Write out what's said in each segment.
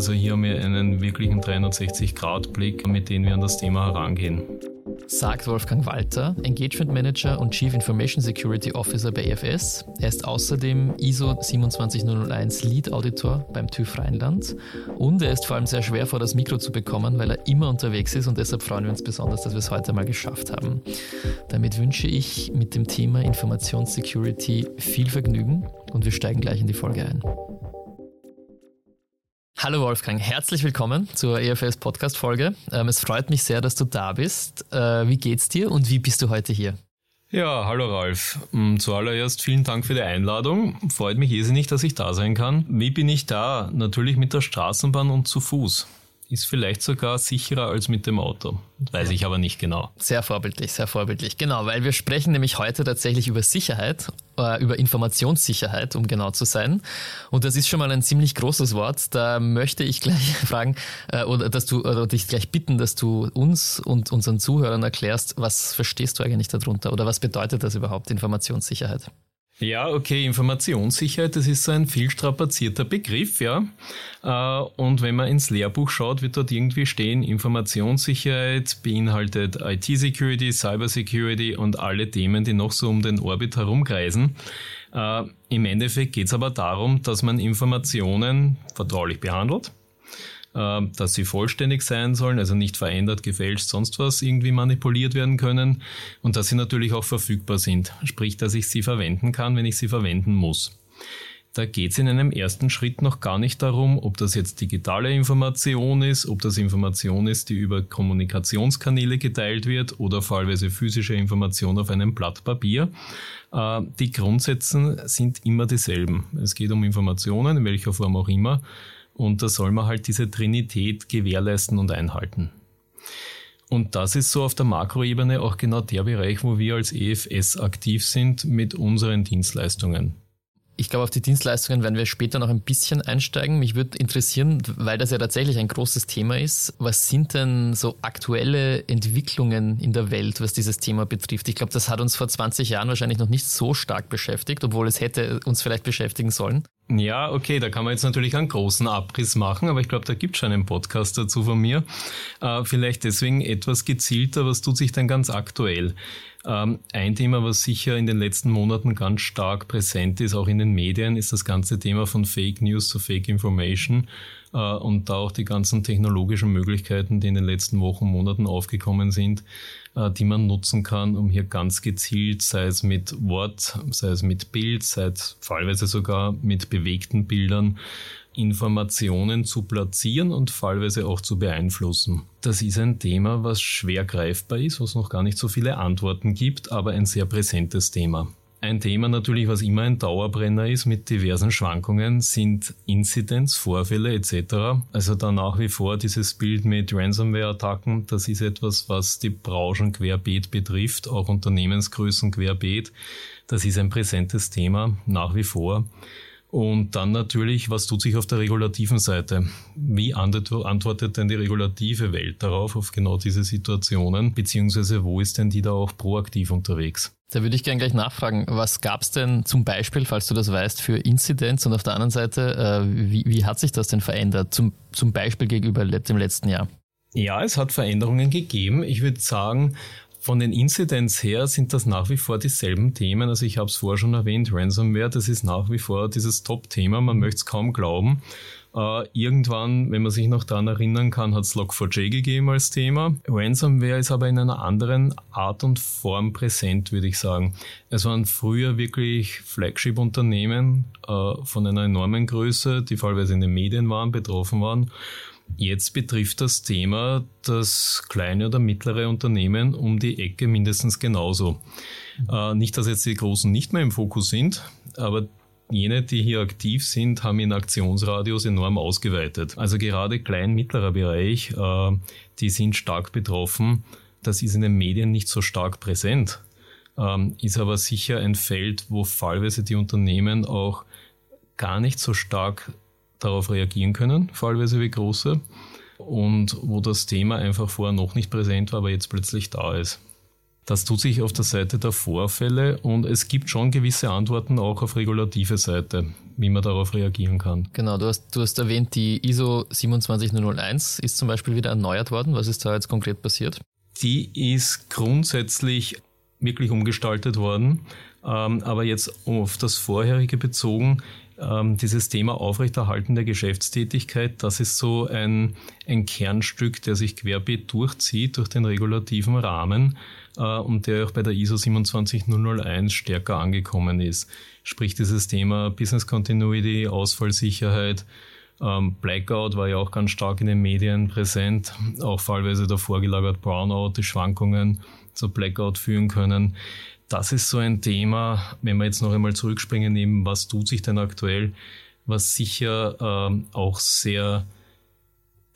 Also hier haben wir einen wirklichen 360-Grad-Blick, mit dem wir an das Thema herangehen. Sagt Wolfgang Walter, Engagement Manager und Chief Information Security Officer bei EFS. Er ist außerdem ISO 27001 Lead Auditor beim TÜV Rheinland und er ist vor allem sehr schwer vor das Mikro zu bekommen, weil er immer unterwegs ist und deshalb freuen wir uns besonders, dass wir es heute mal geschafft haben. Damit wünsche ich mit dem Thema Informationssecurity viel Vergnügen und wir steigen gleich in die Folge ein. Hallo Wolfgang, herzlich willkommen zur EFS Podcast Folge. Ähm, es freut mich sehr, dass du da bist. Äh, wie geht's dir und wie bist du heute hier? Ja, hallo Ralf. Mm, zuallererst vielen Dank für die Einladung. Freut mich irrsinnig, dass ich da sein kann. Wie bin ich da? Natürlich mit der Straßenbahn und zu Fuß ist vielleicht sogar sicherer als mit dem Auto. Weiß ich aber nicht genau. Sehr vorbildlich, sehr vorbildlich. Genau, weil wir sprechen nämlich heute tatsächlich über Sicherheit, äh, über Informationssicherheit, um genau zu sein. Und das ist schon mal ein ziemlich großes Wort. Da möchte ich gleich fragen, äh, oder dass du, oder dich gleich bitten, dass du uns und unseren Zuhörern erklärst, was verstehst du eigentlich darunter oder was bedeutet das überhaupt, Informationssicherheit? Ja, okay, Informationssicherheit, das ist so ein viel strapazierter Begriff, ja. Äh, und wenn man ins Lehrbuch schaut, wird dort irgendwie stehen, Informationssicherheit beinhaltet IT-Security, Cyber-Security und alle Themen, die noch so um den Orbit herumkreisen. Äh, Im Endeffekt geht es aber darum, dass man Informationen vertraulich behandelt ähm, dass sie vollständig sein sollen, also nicht verändert, gefälscht, sonst was irgendwie manipuliert werden können und dass sie natürlich auch verfügbar sind, sprich, dass ich sie verwenden kann, wenn ich sie verwenden muss. Da geht es in einem ersten Schritt noch gar nicht darum, ob das jetzt digitale Information ist, ob das Information ist, die über Kommunikationskanäle geteilt wird oder fallweise physische Information auf einem Blatt Papier. Äh, die Grundsätze sind immer dieselben. Es geht um Informationen, in welcher Form auch immer. Und da soll man halt diese Trinität gewährleisten und einhalten. Und das ist so auf der Makroebene auch genau der Bereich, wo wir als EFS aktiv sind mit unseren Dienstleistungen. Ich glaube, auf die Dienstleistungen werden wir später noch ein bisschen einsteigen. Mich würde interessieren, weil das ja tatsächlich ein großes Thema ist, was sind denn so aktuelle Entwicklungen in der Welt, was dieses Thema betrifft? Ich glaube, das hat uns vor 20 Jahren wahrscheinlich noch nicht so stark beschäftigt, obwohl es hätte uns vielleicht beschäftigen sollen. Ja, okay, da kann man jetzt natürlich einen großen Abriss machen, aber ich glaube, da gibt es schon einen Podcast dazu von mir. Äh, vielleicht deswegen etwas gezielter, was tut sich denn ganz aktuell? Ähm, ein Thema, was sicher in den letzten Monaten ganz stark präsent ist, auch in den Medien, ist das ganze Thema von Fake News zu Fake Information und da auch die ganzen technologischen Möglichkeiten, die in den letzten Wochen, Monaten aufgekommen sind, äh, die man nutzen kann, um hier ganz gezielt, sei es mit Wort, sei es mit Bild, sei es fallweise sogar mit bewegten Bildern, Informationen zu platzieren und fallweise auch zu beeinflussen. Das ist ein Thema, was schwer greifbar ist, was noch gar nicht so viele Antworten gibt, aber ein sehr präsentes Thema. Ein Thema natürlich, was immer ein Dauerbrenner ist mit diversen Schwankungen, sind Incidents, Vorfälle etc. Also da nach wie vor dieses Bild mit Ransomware-Attacken, das ist etwas, was die Branchen querbeet betrifft, auch Unternehmensgrößen querbeet. Das ist ein präsentes Thema nach wie vor. Und dann natürlich, was tut sich auf der regulativen Seite? Wie antwortet denn die regulative Welt darauf, auf genau diese Situationen? Beziehungsweise wo ist denn die da auch proaktiv unterwegs? Da würde ich gerne gleich nachfragen, was gab es denn zum Beispiel, falls du das weißt, für Inzidenz und auf der anderen Seite, äh, wie, wie hat sich das denn verändert, zum, zum Beispiel gegenüber dem letzten Jahr? Ja, es hat Veränderungen gegeben. Ich würde sagen, von den Incidents her sind das nach wie vor dieselben Themen. Also ich habe es vorher schon erwähnt, Ransomware, das ist nach wie vor dieses Top-Thema. Man möchte es kaum glauben. Äh, irgendwann, wenn man sich noch daran erinnern kann, hat es Log4j gegeben als Thema. Ransomware ist aber in einer anderen Art und Form präsent, würde ich sagen. Es waren früher wirklich Flagship-Unternehmen äh, von einer enormen Größe, die fallweise in den Medien waren, betroffen waren. Jetzt betrifft das Thema das kleine oder mittlere Unternehmen um die Ecke mindestens genauso. Äh, nicht, dass jetzt die Großen nicht mehr im Fokus sind, aber jene, die hier aktiv sind, haben ihren Aktionsradius enorm ausgeweitet. Also gerade klein-mittlerer Bereich, äh, die sind stark betroffen. Das ist in den Medien nicht so stark präsent, ähm, ist aber sicher ein Feld, wo fallweise die Unternehmen auch gar nicht so stark darauf reagieren können, fallweise wie große, und wo das Thema einfach vorher noch nicht präsent war, aber jetzt plötzlich da ist. Das tut sich auf der Seite der Vorfälle und es gibt schon gewisse Antworten auch auf regulative Seite, wie man darauf reagieren kann. Genau, du hast, du hast erwähnt, die ISO 27001 ist zum Beispiel wieder erneuert worden. Was ist da jetzt konkret passiert? Die ist grundsätzlich wirklich umgestaltet worden, ähm, aber jetzt auf das vorherige bezogen ähm, dieses Thema Aufrechterhalten der Geschäftstätigkeit, das ist so ein, ein Kernstück, der sich querbeet durchzieht durch den regulativen Rahmen äh, und der auch bei der ISO 27001 stärker angekommen ist. Sprich dieses Thema Business Continuity, Ausfallsicherheit, ähm, Blackout war ja auch ganz stark in den Medien präsent, auch fallweise davor gelagert Brownout, die Schwankungen zu Blackout führen können. Das ist so ein Thema, wenn wir jetzt noch einmal zurückspringen, eben was tut sich denn aktuell, was sicher ähm, auch sehr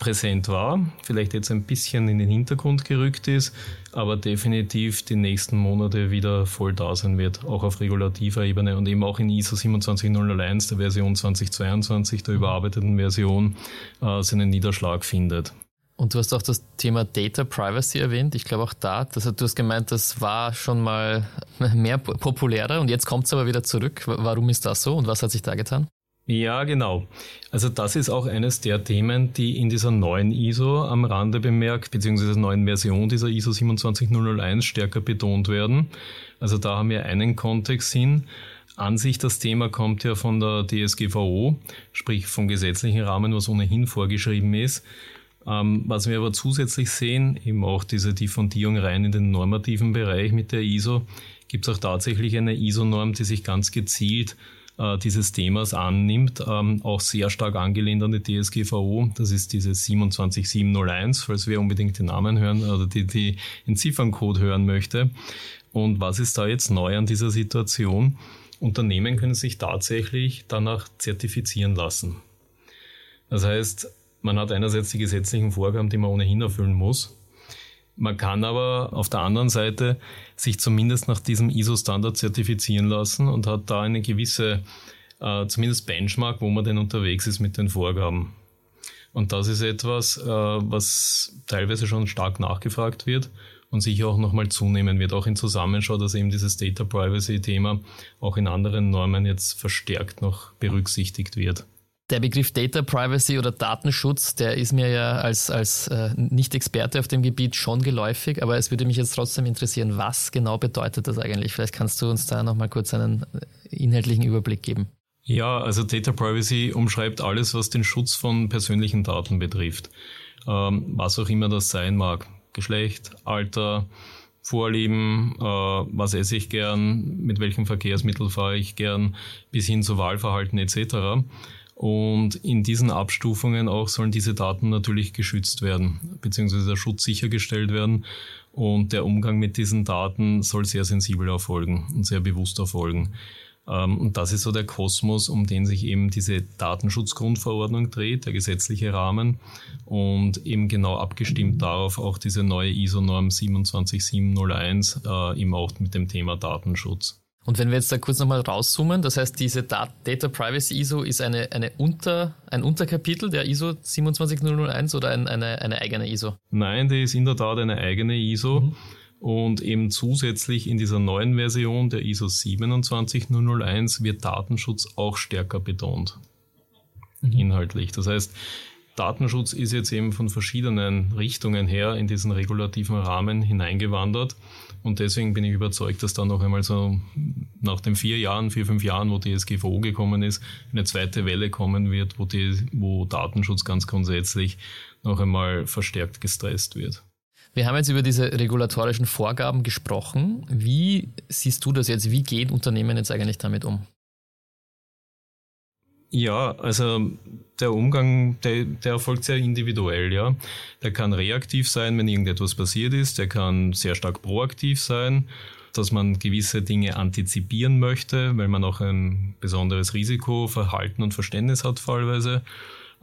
präsent war, vielleicht jetzt ein bisschen in den Hintergrund gerückt ist, aber definitiv die nächsten Monate wieder voll da sein wird, auch auf regulativer Ebene und eben auch in ISO 27001, der Version 2022, der überarbeiteten Version, äh, seinen Niederschlag findet. Und du hast auch das Thema Data Privacy erwähnt. Ich glaube auch da, das, du hast gemeint, das war schon mal mehr populärer und jetzt kommt es aber wieder zurück. Warum ist das so und was hat sich da getan? Ja, genau. Also das ist auch eines der Themen, die in dieser neuen ISO am Rande bemerkt, beziehungsweise neuen Version dieser ISO 27001 stärker betont werden. Also da haben wir einen Kontext hin. An sich das Thema kommt ja von der DSGVO, sprich vom gesetzlichen Rahmen, was ohnehin vorgeschrieben ist. Ähm, was wir aber zusätzlich sehen, eben auch diese Diffundierung rein in den normativen Bereich mit der ISO, gibt es auch tatsächlich eine ISO-Norm, die sich ganz gezielt äh, dieses Themas annimmt, ähm, auch sehr stark angelehnt an die DSGVO. Das ist diese 27701, falls wer unbedingt den Namen hören oder die, die Entziffern-Code hören möchte. Und was ist da jetzt neu an dieser Situation? Unternehmen können sich tatsächlich danach zertifizieren lassen. Das heißt, man hat einerseits die gesetzlichen Vorgaben, die man ohnehin erfüllen muss. Man kann aber auf der anderen Seite sich zumindest nach diesem ISO-Standard zertifizieren lassen und hat da eine gewisse, äh, zumindest Benchmark, wo man denn unterwegs ist mit den Vorgaben. Und das ist etwas, äh, was teilweise schon stark nachgefragt wird und sicher auch nochmal zunehmen wird, auch in Zusammenschau, dass eben dieses Data Privacy-Thema auch in anderen Normen jetzt verstärkt noch berücksichtigt wird. Der Begriff Data Privacy oder Datenschutz, der ist mir ja als, als äh, Nicht-Experte auf dem Gebiet schon geläufig, aber es würde mich jetzt trotzdem interessieren, was genau bedeutet das eigentlich? Vielleicht kannst du uns da nochmal kurz einen äh, inhaltlichen Überblick geben. Ja, also Data Privacy umschreibt alles, was den Schutz von persönlichen Daten betrifft. Ähm, was auch immer das sein mag. Geschlecht, Alter, Vorlieben, äh, was esse ich gern, mit welchem Verkehrsmittel fahre ich gern, bis hin zu Wahlverhalten etc. Und in diesen Abstufungen auch sollen diese Daten natürlich geschützt werden, beziehungsweise der Schutz sichergestellt werden. Und der Umgang mit diesen Daten soll sehr sensibel erfolgen und sehr bewusst erfolgen. Ähm, und das ist so der Kosmos, um den sich eben diese Datenschutzgrundverordnung dreht, der gesetzliche Rahmen und eben genau abgestimmt darauf auch diese neue ISO-Norm 27701 äh, eben auch mit dem Thema Datenschutz. Und wenn wir jetzt da kurz nochmal rauszoomen, das heißt, diese Data Privacy ISO ist eine, eine Unter, ein Unterkapitel der ISO 27001 oder ein, eine, eine eigene ISO? Nein, die ist in der Tat eine eigene ISO. Mhm. Und eben zusätzlich in dieser neuen Version der ISO 27001 wird Datenschutz auch stärker betont. Mhm. Inhaltlich. Das heißt, Datenschutz ist jetzt eben von verschiedenen Richtungen her in diesen regulativen Rahmen hineingewandert. Und deswegen bin ich überzeugt, dass da noch einmal so nach den vier Jahren, vier, fünf Jahren, wo die SGVO gekommen ist, eine zweite Welle kommen wird, wo, die, wo Datenschutz ganz grundsätzlich noch einmal verstärkt gestresst wird. Wir haben jetzt über diese regulatorischen Vorgaben gesprochen. Wie siehst du das jetzt? Wie gehen Unternehmen jetzt eigentlich damit um? Ja, also der Umgang, der, der erfolgt sehr individuell, ja. Der kann reaktiv sein, wenn irgendetwas passiert ist, der kann sehr stark proaktiv sein, dass man gewisse Dinge antizipieren möchte, weil man auch ein besonderes Risiko, Verhalten und Verständnis hat fallweise.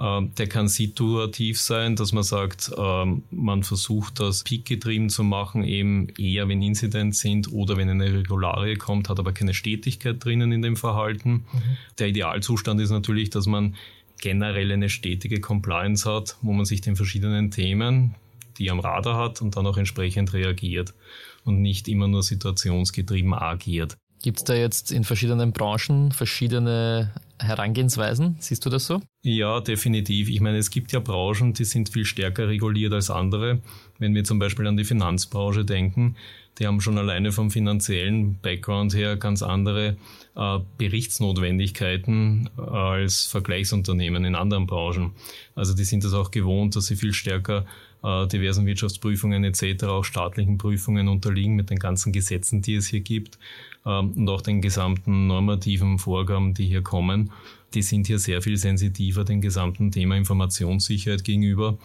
Ähm, der kann situativ sein, dass man sagt, ähm, man versucht das peakgetrieben zu machen, eben eher wenn Inzidenz sind oder wenn eine Regularie kommt, hat aber keine Stetigkeit drinnen in dem Verhalten. Mhm. Der Idealzustand ist natürlich, dass man generell eine stetige Compliance hat, wo man sich den verschiedenen Themen, die am Radar hat und dann auch entsprechend reagiert und nicht immer nur situationsgetrieben agiert. Gibt es da jetzt in verschiedenen Branchen verschiedene Herangehensweisen? Siehst du das so? Ja, definitiv. Ich meine, es gibt ja Branchen, die sind viel stärker reguliert als andere. Wenn wir zum Beispiel an die Finanzbranche denken, die haben schon alleine vom finanziellen Background her ganz andere äh, Berichtsnotwendigkeiten äh, als Vergleichsunternehmen in anderen Branchen. Also die sind es auch gewohnt, dass sie viel stärker äh, diversen Wirtschaftsprüfungen etc., auch staatlichen Prüfungen unterliegen mit den ganzen Gesetzen, die es hier gibt ähm, und auch den gesamten normativen Vorgaben, die hier kommen. Die sind hier sehr viel sensitiver dem gesamten Thema Informationssicherheit gegenüber.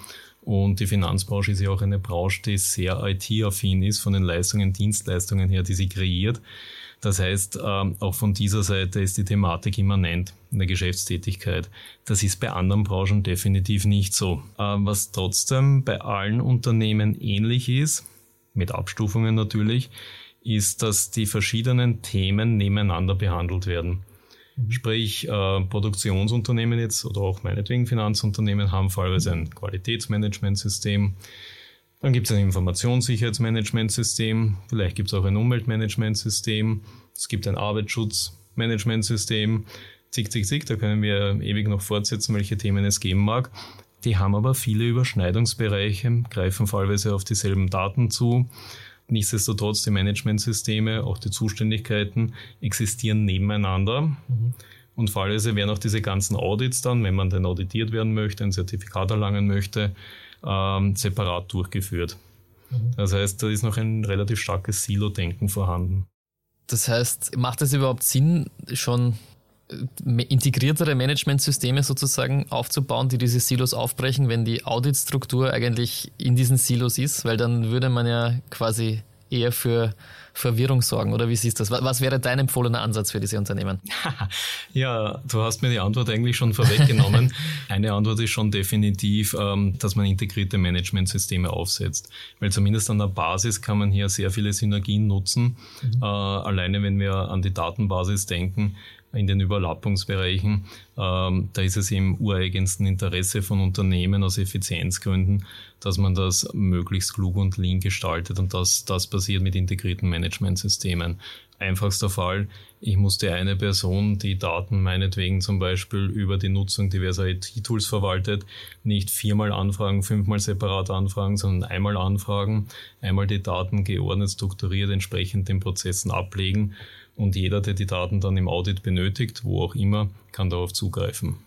Und die Finanzbranche ist ja auch eine Branche, die sehr IT-affin ist von den Leistungen, Dienstleistungen her, die sie kreiert. Das heißt, ähm, auch von dieser Seite ist die Thematik immanent in der Geschäftstätigkeit. Das ist bei anderen Branchen definitiv nicht so. Ähm, was trotzdem bei allen Unternehmen ähnlich ist, mit Abstufungen natürlich, ist, dass die verschiedenen Themen nebeneinander behandelt werden. Mhm. Sprich, äh, Produktionsunternehmen jetzt oder auch meinetwegen Finanzunternehmen haben fallweise ein Qualitätsmanagementsystem. Dann gibt es ein Informationssicherheitsmanagementsystem, vielleicht gibt es auch ein Umweltmanagementsystem, es gibt ein Arbeitsschutzmanagementsystem, zig, zig, zig, da können wir ewig noch fortsetzen, welche Themen es geben mag. Die haben aber viele Überschneidungsbereiche, greifen fallweise auf dieselben Daten zu. Nichtsdestotrotz, die Managementsysteme, auch die Zuständigkeiten existieren nebeneinander. Mhm. Und fallweise werden auch diese ganzen Audits dann, wenn man denn auditiert werden möchte, ein Zertifikat erlangen möchte, ähm, separat durchgeführt. Mhm. Das heißt, da ist noch ein relativ starkes Silo-Denken vorhanden. Das heißt, macht es überhaupt Sinn, schon äh, integriertere Managementsysteme sozusagen aufzubauen, die diese Silos aufbrechen, wenn die Auditstruktur eigentlich in diesen Silos ist, weil dann würde man ja quasi eher für Verwirrung sorgen oder wie siehst du das? Was wäre dein empfohlener Ansatz für diese Unternehmen? ja, du hast mir die Antwort eigentlich schon vorweggenommen. Eine Antwort ist schon definitiv, ähm, dass man integrierte Managementsysteme aufsetzt, weil zumindest an der Basis kann man hier sehr viele Synergien nutzen. Mhm. Äh, alleine wenn wir an die Datenbasis denken, in den Überlappungsbereichen. Ähm, da ist es im ureigensten Interesse von Unternehmen aus Effizienzgründen, dass man das möglichst klug und lean gestaltet und das, das passiert mit integrierten Managementsystemen. Einfachster Fall, ich musste eine Person, die Daten meinetwegen zum Beispiel über die Nutzung diverser IT-Tools verwaltet, nicht viermal anfragen, fünfmal separat anfragen, sondern einmal anfragen, einmal die Daten geordnet, strukturiert, entsprechend den Prozessen ablegen und jeder, der die Daten dann im Audit benötigt, wo auch immer, kann darauf zugreifen.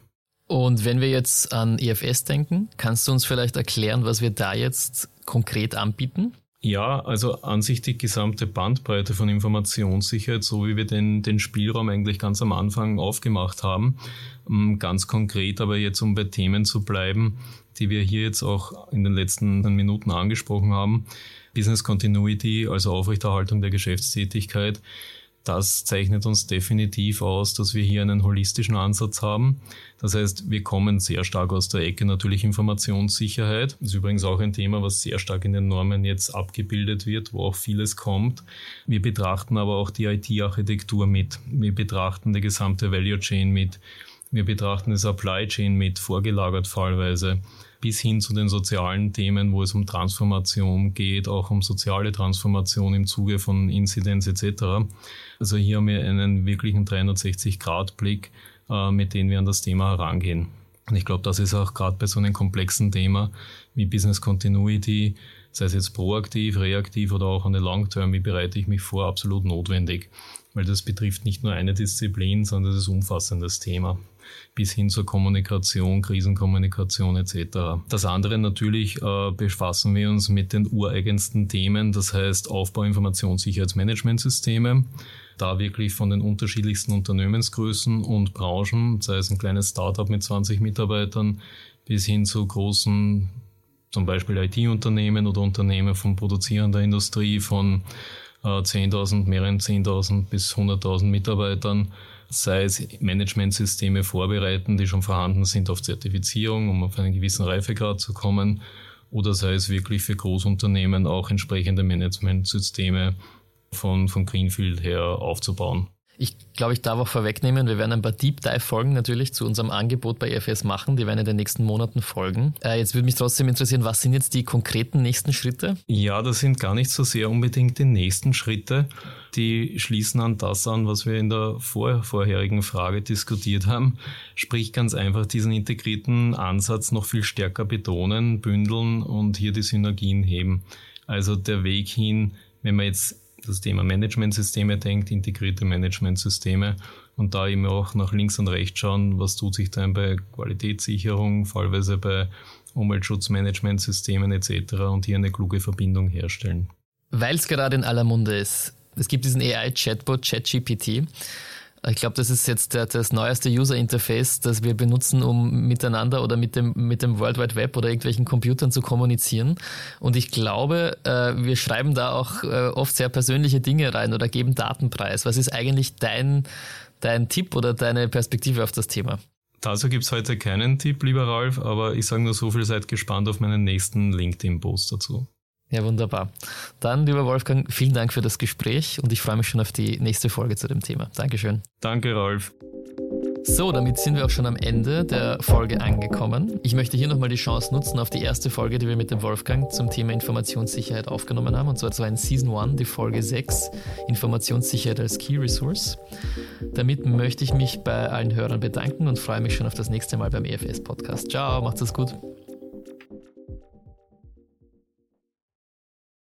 Und wenn wir jetzt an EFS denken, kannst du uns vielleicht erklären, was wir da jetzt konkret anbieten? Ja, also an sich die gesamte Bandbreite von Informationssicherheit, so wie wir den, den Spielraum eigentlich ganz am Anfang aufgemacht haben. Mm, ganz konkret aber jetzt, um bei Themen zu bleiben, die wir hier jetzt auch in den letzten Minuten angesprochen haben. Business Continuity, also Aufrechterhaltung der Geschäftstätigkeit, das zeichnet uns definitiv aus, dass wir hier einen holistischen Ansatz haben. Das heißt, wir kommen sehr stark aus der Ecke natürlich Informationssicherheit. Das ist übrigens auch ein Thema, was sehr stark in den Normen jetzt abgebildet wird, wo auch vieles kommt. Wir betrachten aber auch die IT-Architektur mit. Wir betrachten die gesamte Value Chain mit. Wir betrachten die Supply Chain mit, vorgelagert fallweise bis hin zu den sozialen Themen, wo es um Transformation geht, auch um soziale Transformation im Zuge von Inzidenz etc. Also hier haben wir einen wirklichen 360-Grad-Blick, äh, mit dem wir an das Thema herangehen. Und ich glaube, das ist auch gerade bei so einem komplexen Thema wie Business Continuity, sei es jetzt proaktiv, reaktiv oder auch an der Long-Term, wie bereite ich mich vor, absolut notwendig. Weil das betrifft nicht nur eine Disziplin, sondern das ist ein umfassendes Thema bis hin zur Kommunikation, Krisenkommunikation etc. Das andere natürlich äh, befassen wir uns mit den ureigensten Themen, das heißt Aufbau Informationssicherheitsmanagementsysteme da wirklich von den unterschiedlichsten Unternehmensgrößen und Branchen, sei es ein kleines Startup mit 20 Mitarbeitern bis hin zu großen, zum Beispiel IT-Unternehmen oder Unternehmen von produzierender Industrie von äh, 10.000, mehreren 10.000 bis 100.000 Mitarbeitern sei es Managementsysteme vorbereiten, die schon vorhanden sind auf Zertifizierung, um auf einen gewissen Reifegrad zu kommen, oder sei es wirklich für Großunternehmen auch entsprechende Managementsysteme von, von Greenfield her aufzubauen. Ich glaube, ich darf auch vorwegnehmen, wir werden ein paar Deep Dive-Folgen natürlich zu unserem Angebot bei EFS machen. Die werden in den nächsten Monaten folgen. Äh, jetzt würde mich trotzdem interessieren, was sind jetzt die konkreten nächsten Schritte? Ja, das sind gar nicht so sehr unbedingt die nächsten Schritte. Die schließen an das an, was wir in der vor vorherigen Frage diskutiert haben. Sprich ganz einfach diesen integrierten Ansatz noch viel stärker betonen, bündeln und hier die Synergien heben. Also der Weg hin, wenn man jetzt das Thema Managementsysteme denkt, integrierte Managementsysteme und da eben auch nach links und rechts schauen, was tut sich dann bei Qualitätssicherung, fallweise bei Umweltschutzmanagementsystemen etc. und hier eine kluge Verbindung herstellen. Weil es gerade in aller Munde ist. Es gibt diesen AI-Chatbot ChatGPT ich glaube, das ist jetzt der, das neueste User-Interface, das wir benutzen, um miteinander oder mit dem, mit dem World Wide Web oder irgendwelchen Computern zu kommunizieren. Und ich glaube, äh, wir schreiben da auch äh, oft sehr persönliche Dinge rein oder geben Datenpreis. Was ist eigentlich dein, dein Tipp oder deine Perspektive auf das Thema? Dazu gibt es heute keinen Tipp, lieber Ralf, aber ich sage nur so viel, seid gespannt auf meinen nächsten LinkedIn-Post dazu. Ja, wunderbar. Dann, lieber Wolfgang, vielen Dank für das Gespräch und ich freue mich schon auf die nächste Folge zu dem Thema. Dankeschön. Danke, Rolf. So, damit sind wir auch schon am Ende der Folge angekommen. Ich möchte hier nochmal die Chance nutzen auf die erste Folge, die wir mit dem Wolfgang zum Thema Informationssicherheit aufgenommen haben. Und zwar, das war in Season 1, die Folge 6, Informationssicherheit als Key Resource. Damit möchte ich mich bei allen Hörern bedanken und freue mich schon auf das nächste Mal beim EFS Podcast. Ciao, macht's es gut.